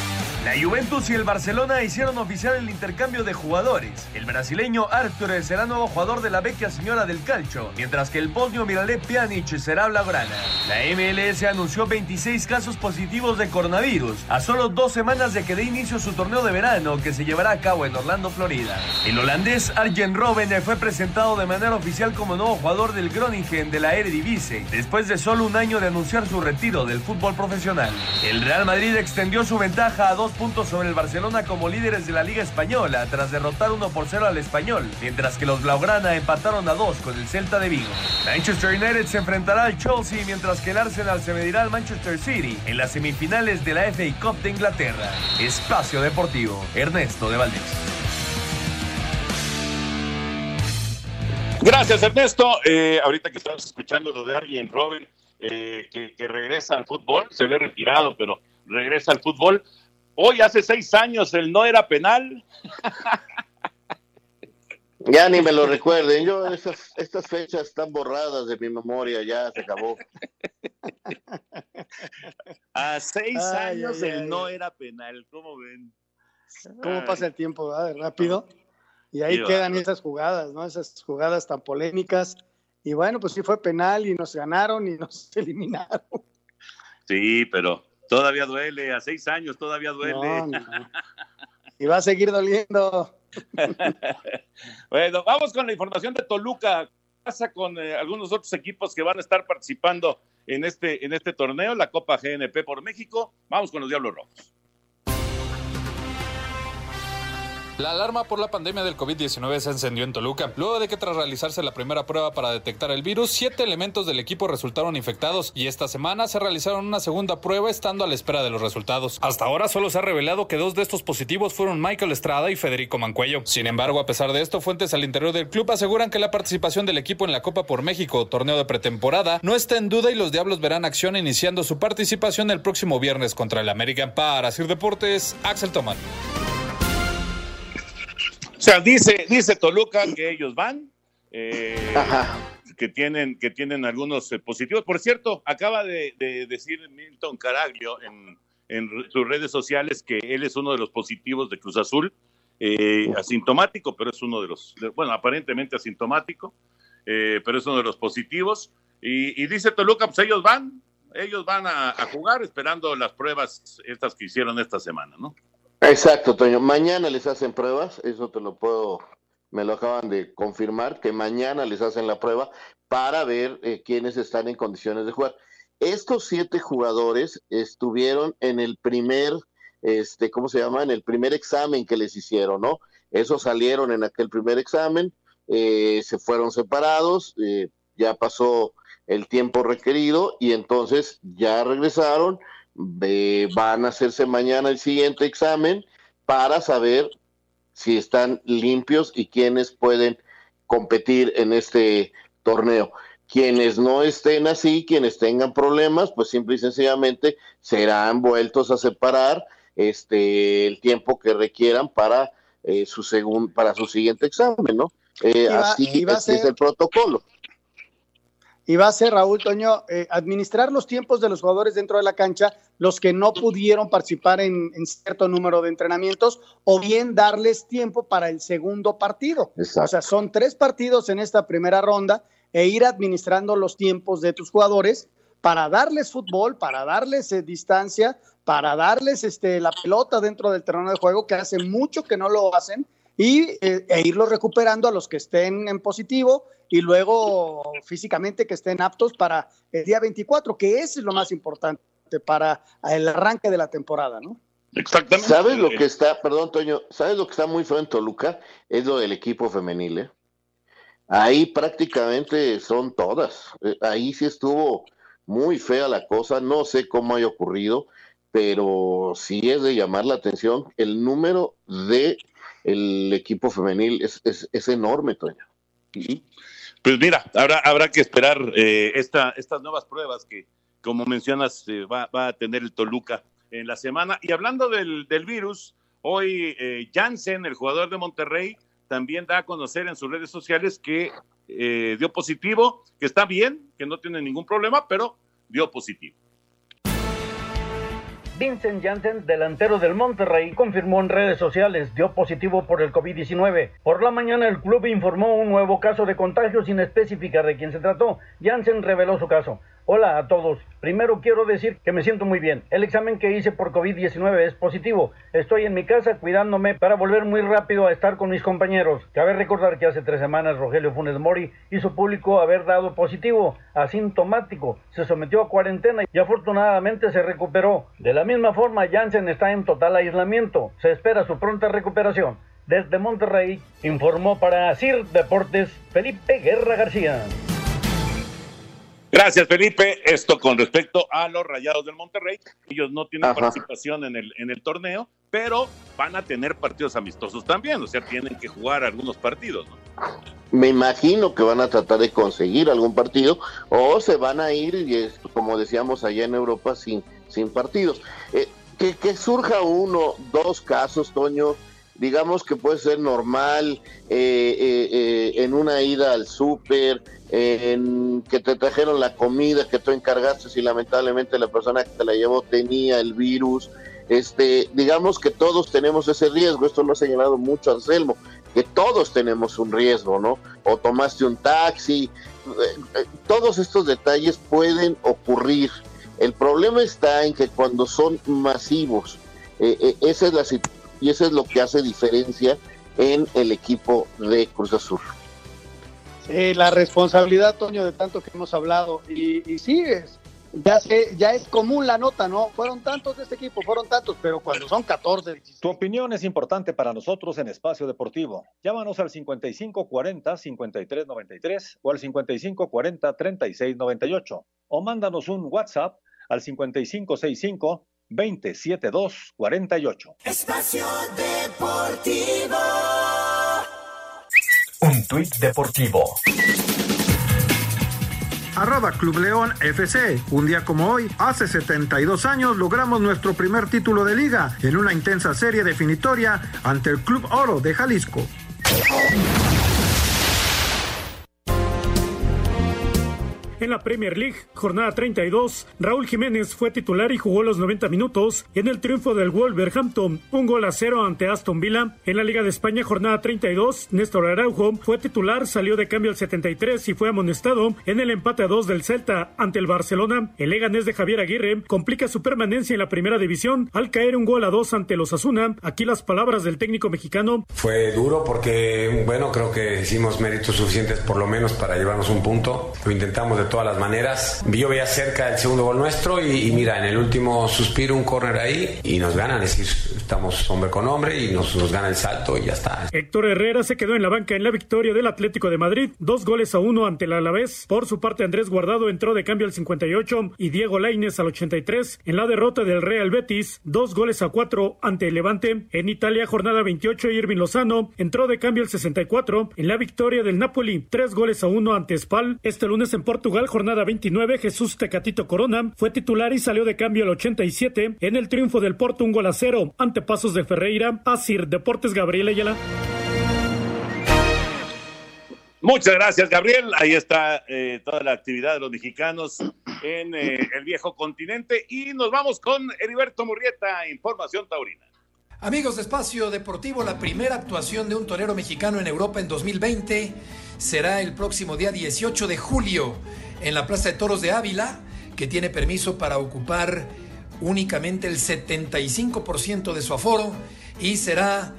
La Juventus y el Barcelona hicieron oficial el intercambio de jugadores. El brasileño Arthur será nuevo jugador de la vecchia señora del calcio, mientras que el bosnio Miralep Pjanic será blaugrana. La MLS anunció 26 casos positivos de coronavirus, a solo dos semanas de que dé inicio su torneo de verano que se llevará a cabo en Orlando, Florida. El holandés Arjen Robben fue presentado de manera oficial como nuevo jugador del Groningen de la Eredivisie, después de solo un año de anunciar su retiro del fútbol profesional. El Real Madrid extendió su ventaja a dos puntos sobre el Barcelona como líderes de la Liga Española tras derrotar 1 por 0 al Español, mientras que los Blaugrana empataron a 2 con el Celta de Vigo. Manchester United se enfrentará al Chelsea mientras que el Arsenal se medirá al Manchester City en las semifinales de la FA Cup de Inglaterra. Espacio Deportivo, Ernesto de Valdés. Gracias, Ernesto. Eh, ahorita que estamos escuchando lo de Arjen Robin, eh, que, que, regresa al fútbol, se ve retirado, pero regresa al fútbol. Hoy hace seis años el no era penal. Ya ni me lo recuerden, yo estas, estas fechas están borradas de mi memoria, ya se acabó. A seis años el no era penal, ¿cómo ven? ¿Cómo pasa el tiempo? Rápido. Y ahí quedan esas jugadas, ¿no? Esas jugadas tan polémicas. Y bueno, pues sí fue penal y nos ganaron y nos eliminaron. Sí, pero todavía duele, a seis años todavía duele. Y va a seguir doliendo. bueno, vamos con la información de Toluca. ¿Qué pasa con eh, algunos otros equipos que van a estar participando en este, en este torneo, la Copa GNP por México? Vamos con los Diablos Rojos. La alarma por la pandemia del COVID-19 se encendió en Toluca, luego de que tras realizarse la primera prueba para detectar el virus, siete elementos del equipo resultaron infectados y esta semana se realizaron una segunda prueba estando a la espera de los resultados. Hasta ahora solo se ha revelado que dos de estos positivos fueron Michael Estrada y Federico Mancuello. Sin embargo, a pesar de esto, fuentes al interior del club aseguran que la participación del equipo en la Copa por México, torneo de pretemporada, no está en duda y los Diablos verán acción iniciando su participación el próximo viernes contra el América. Para Sir Deportes, Axel Toman. O sea, dice, dice Toluca que ellos van, eh, que tienen, que tienen algunos eh, positivos. Por cierto, acaba de, decir Milton Caraglio en, sus redes sociales que él es uno de los positivos de Cruz Azul, eh, asintomático, pero es uno de los, bueno, aparentemente asintomático, pero es uno de los positivos. Y, dice Toluca, pues ellos van, ellos van a, a jugar esperando las pruebas estas que hicieron esta semana, ¿no? Exacto, Toño. Mañana les hacen pruebas, eso te lo puedo, me lo acaban de confirmar, que mañana les hacen la prueba para ver eh, quiénes están en condiciones de jugar. Estos siete jugadores estuvieron en el primer, este, ¿cómo se llama? En el primer examen que les hicieron, ¿no? Esos salieron en aquel primer examen, eh, se fueron separados, eh, ya pasó el tiempo requerido y entonces ya regresaron van a hacerse mañana el siguiente examen para saber si están limpios y quiénes pueden competir en este torneo. Quienes no estén así, quienes tengan problemas, pues simple y sencillamente serán vueltos a separar este el tiempo que requieran para eh, su segun, para su siguiente examen, ¿no? Eh, así es el protocolo y va a ser, Raúl Toño, eh, administrar los tiempos de los jugadores dentro de la cancha, los que no pudieron participar en, cierto número de entrenamientos, o bien darles tiempo para el segundo partido. O sea, son tres partidos en esta primera ronda e ir administrando los tiempos de tus jugadores para darles fútbol, para darles eh, distancia, para darles este, la pelota dentro del terreno de juego, que hace mucho que no lo hacen, y, eh, e irlos recuperando a los que estén en positivo y luego físicamente que estén aptos para el día 24, que es lo más importante para el arranque de la temporada, ¿no? Exactamente. ¿Sabes lo que está, perdón, Toño, ¿sabes lo que está muy feo en Toluca? Es lo del equipo femenil, ¿eh? Ahí prácticamente son todas. Eh, ahí sí estuvo muy fea la cosa, no sé cómo haya ocurrido, pero sí es de llamar la atención. El número de el equipo femenil es, es, enorme, Toño. Pues mira, habrá, habrá que esperar eh, esta, estas nuevas pruebas que, como mencionas, eh, va, a tener el Toluca en la semana. Y hablando del, virus, hoy eh, Jansen, el jugador de Monterrey, también da a conocer en sus redes sociales que dio positivo, que está bien, que no tiene ningún problema, pero dio positivo. Vincent Janssen, delantero del Monterrey, confirmó en redes sociales dio positivo por el COVID-19. Por la mañana el club informó un nuevo caso de contagio sin especificar de quién se trató. Janssen reveló su caso. Hola a todos. Primero quiero decir que me siento muy bien. El examen que hice por COVID-19 es positivo. Estoy en mi casa cuidándome para volver muy rápido a estar con mis compañeros. Cabe recordar que hace tres semanas Rogelio Funes Mori hizo público haber dado positivo, asintomático. Se sometió a cuarentena y afortunadamente se recuperó. De la misma forma, Jansen está en total aislamiento. Se espera su pronta recuperación. Desde Monterrey, informó para CIR Deportes Felipe Guerra García. Gracias, Felipe. Esto con respecto a los Rayados del Monterrey. Ellos no tienen participación en el, en el torneo, pero van a tener partidos amistosos también, o sea, tienen que jugar algunos partidos. ¿no? Me imagino que van a tratar de conseguir algún partido o se van a ir, y como decíamos allá en Europa, sin, sin partidos. Eh, que, que surja uno, dos casos, Toño, digamos que puede ser normal eh, eh, eh, en una ida al súper, en que te trajeron la comida que tú encargaste y lamentablemente la persona que te la llevó tenía el virus. Este, digamos que todos tenemos ese riesgo, esto lo ha señalado mucho Anselmo, que todos tenemos un riesgo, ¿no? O tomaste un taxi, todos estos detalles pueden ocurrir. El problema está en que cuando son masivos, esa es la y eso es lo que hace diferencia en el equipo de Cruz Azul. Sí, la responsabilidad, Toño, de tanto que hemos hablado. Y, y sí, ya, sé, ya es común la nota, ¿no? Fueron tantos de este equipo, fueron tantos, pero cuando son 14. Tu opinión es importante para nosotros en Espacio Deportivo. Llámanos al 5540-5393 o al 5540-3698 o mándanos un WhatsApp al 5565 27248. Espacio Deportivo. Un tuit deportivo. Arroba Club León FC. Un día como hoy, hace 72 años, logramos nuestro primer título de liga en una intensa serie definitoria ante el Club Oro de Jalisco. En la Premier League, jornada 32, Raúl Jiménez fue titular y jugó los 90 minutos en el triunfo del Wolverhampton, un gol a cero ante Aston Villa. En la Liga de España, jornada 32, Néstor Araujo fue titular, salió de cambio al 73 y fue amonestado en el empate a 2 del Celta ante el Barcelona. El Leganés de Javier Aguirre complica su permanencia en la primera división al caer un gol a 2 ante los Asuna. Aquí las palabras del técnico mexicano. Fue duro porque, bueno, creo que hicimos méritos suficientes por lo menos para llevarnos un punto. Lo intentamos de todas las maneras. Yo veía cerca el segundo gol nuestro y, mira, en el último suspiro un córner ahí y nos ganan. Estamos hombre con hombre y nos, nos gana el salto y ya está. Héctor Herrera se quedó en la banca en la victoria del Atlético de Madrid, dos goles a uno ante el Alavés. Por su parte, Andrés Guardado entró de cambio al 58 y Diego Laines al 83. En la derrota del Real Betis, dos goles a cuatro ante el Levante. En Italia, jornada 28, Irving Lozano entró de cambio al 64. En la victoria del Napoli, tres goles a uno ante Spal. Este lunes en Portugal, jornada 29, Jesús Tecatito Corona fue titular y salió de cambio al 87 en el triunfo del Porto un gol a cero ante Pasos de Ferreira. Asir Deportes Gabriel Ayala. Muchas gracias, Gabriel. Ahí está eh, toda la actividad de los mexicanos en eh, el viejo continente. Y nos vamos con Heriberto Murrieta, Información Taurina. Amigos de Espacio Deportivo, la primera actuación de un torero mexicano en Europa en 2020 será el próximo día 18 de julio en la Plaza de Toros de Ávila, que tiene permiso para ocupar únicamente el 75% de su aforo y será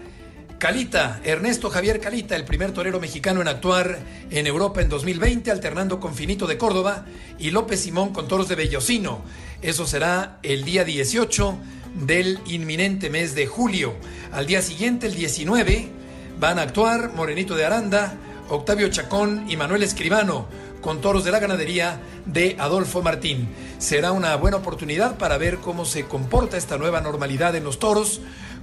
Calita, Ernesto Javier Calita, el primer torero mexicano en actuar en Europa en 2020, alternando con Finito de Córdoba y López Simón con toros de Bellocino. Eso será el día 18 del inminente mes de julio. Al día siguiente, el 19, van a actuar Morenito de Aranda, Octavio Chacón y Manuel Escribano con toros de la ganadería de Adolfo Martín. Será una buena oportunidad para ver cómo se comporta esta nueva normalidad en los toros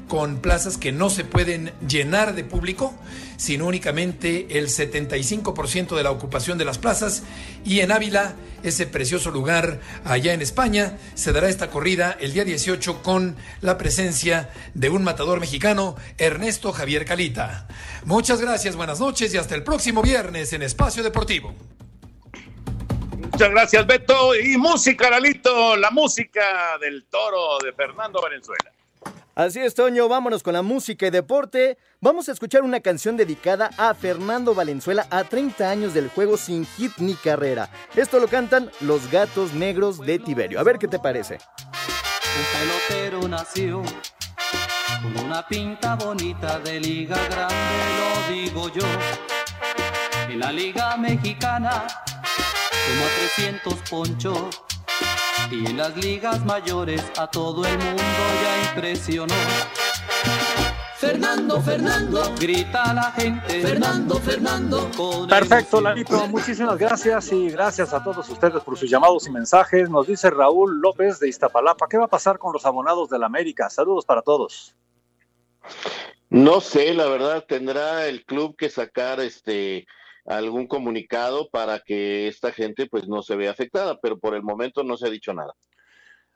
con plazas que no se pueden llenar de público, sino únicamente el 75% de la ocupación de las plazas. Y en Ávila, ese precioso lugar allá en España, se dará esta corrida el día 18 con la presencia de un matador mexicano, Ernesto Javier Calita. Muchas gracias, buenas noches y hasta el próximo viernes en Espacio Deportivo. Muchas gracias, Beto. Y música, Lalito, la música del toro de Fernando Valenzuela. Así es, Toño, vámonos con la música y deporte. Vamos a escuchar una canción dedicada a Fernando Valenzuela a 30 años del juego sin hit ni carrera. Esto lo cantan los gatos negros de Tiberio. A ver qué te parece. Un pelotero nació con una pinta bonita de liga grande, lo digo yo. En la liga mexicana como a 300 ponchos. Y en las ligas mayores a todo el mundo ya impresionó. Fernando, Fernando, grita la gente. Fernando, Fernando. Perfecto, Lalito, muchísimas gracias y gracias a todos ustedes por sus llamados y mensajes. Nos dice Raúl López de Iztapalapa, ¿qué va a pasar con los abonados de la América? Saludos para todos. No sé, la verdad, tendrá el club que sacar este algún comunicado para que esta gente pues no se vea afectada, pero por el momento no se ha dicho nada.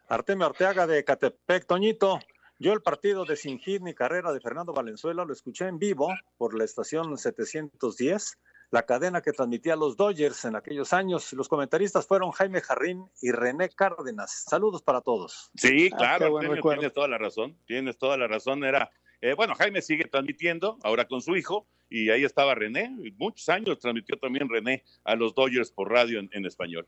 Artemio Arteaga de Catepec, Toñito. Yo el partido de Sin Hit ni Carrera de Fernando Valenzuela lo escuché en vivo por la estación 710, la cadena que transmitía los Dodgers en aquellos años. Los comentaristas fueron Jaime Jarrín y René Cárdenas. Saludos para todos. Sí, ah, claro, tienes toda la razón. Tienes toda la razón. Era Eh, bueno, Jaime sigue transmitiendo ahora con su hijo y ahí estaba René, muchos años transmitió también René a los Dodgers por radio en, español.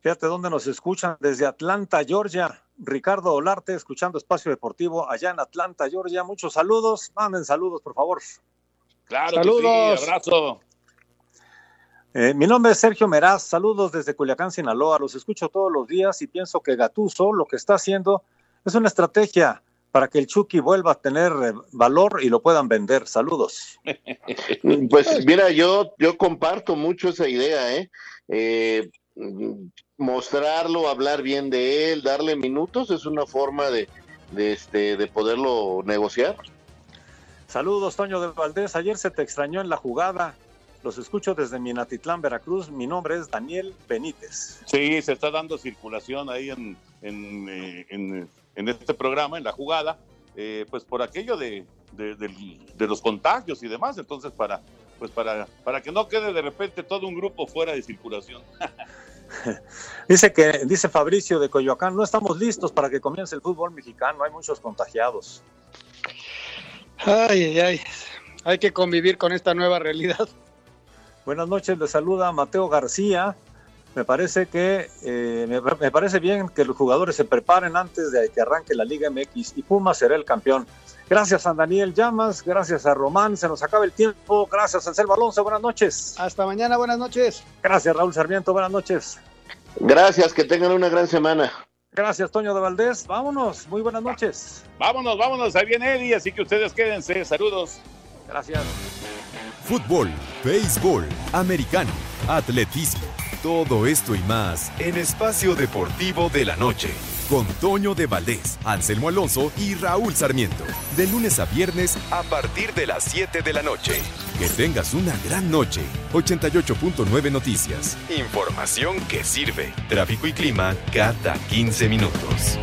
Fíjate dónde nos escuchan, desde Atlanta, Georgia. Ricardo Olarte, escuchando Espacio Deportivo allá en Atlanta, Georgia. Muchos saludos, manden saludos, por favor. Claro, saludos. abrazo. Eh, mi nombre es Sergio Meraz, saludos desde Culiacán, Sinaloa. Los escucho todos los días y pienso que Gatuso lo que está haciendo es una estrategia para que el Chucky vuelva a tener eh, valor y lo puedan vender. Saludos. Pues mira, yo, yo comparto mucho esa idea, ¿eh? ¿eh? mostrarlo, hablar bien de él, darle minutos, es una forma de, de, este, de poderlo negociar. Saludos, Toño de Valdés. Ayer se te extrañó en la jugada. Los escucho desde Minatitlán, Veracruz. Mi nombre es Daniel Benítez. Sí, se está dando circulación ahí en, en, eh, en en este programa, en la jugada, eh, pues por aquello de, de, los contagios y demás, entonces para, pues para, para que no quede de repente todo un grupo fuera de circulación. dice que, dice Fabricio de Coyoacán, no estamos listos para que comience el fútbol mexicano, hay muchos contagiados. Ay, ay, ay, hay que convivir con esta nueva realidad. Buenas noches, le saluda Mateo García me parece que eh, me, parece bien que los jugadores se preparen antes de que arranque la Liga MX y Puma será el campeón. Gracias a Daniel Llamas, gracias a Román, se nos acaba el tiempo, gracias a Anselmo Alonso, buenas noches. Hasta mañana, buenas noches. Gracias Raúl Sarmiento, buenas noches. Gracias, que tengan una gran semana. Gracias, Toño de Valdés. Vámonos, muy buenas noches. Vámonos, vámonos, ahí viene Eddie, así que ustedes quédense. Saludos. Gracias. Fútbol, béisbol, americano, atletismo todo esto y más en Espacio Deportivo de la Noche. Con Toño de Valdés, Anselmo Alonso y Raúl Sarmiento. De lunes a viernes a partir de las 7 de la noche. Que tengas una gran noche. 88.9 Noticias. Información que sirve. Tráfico y clima cada 15 minutos.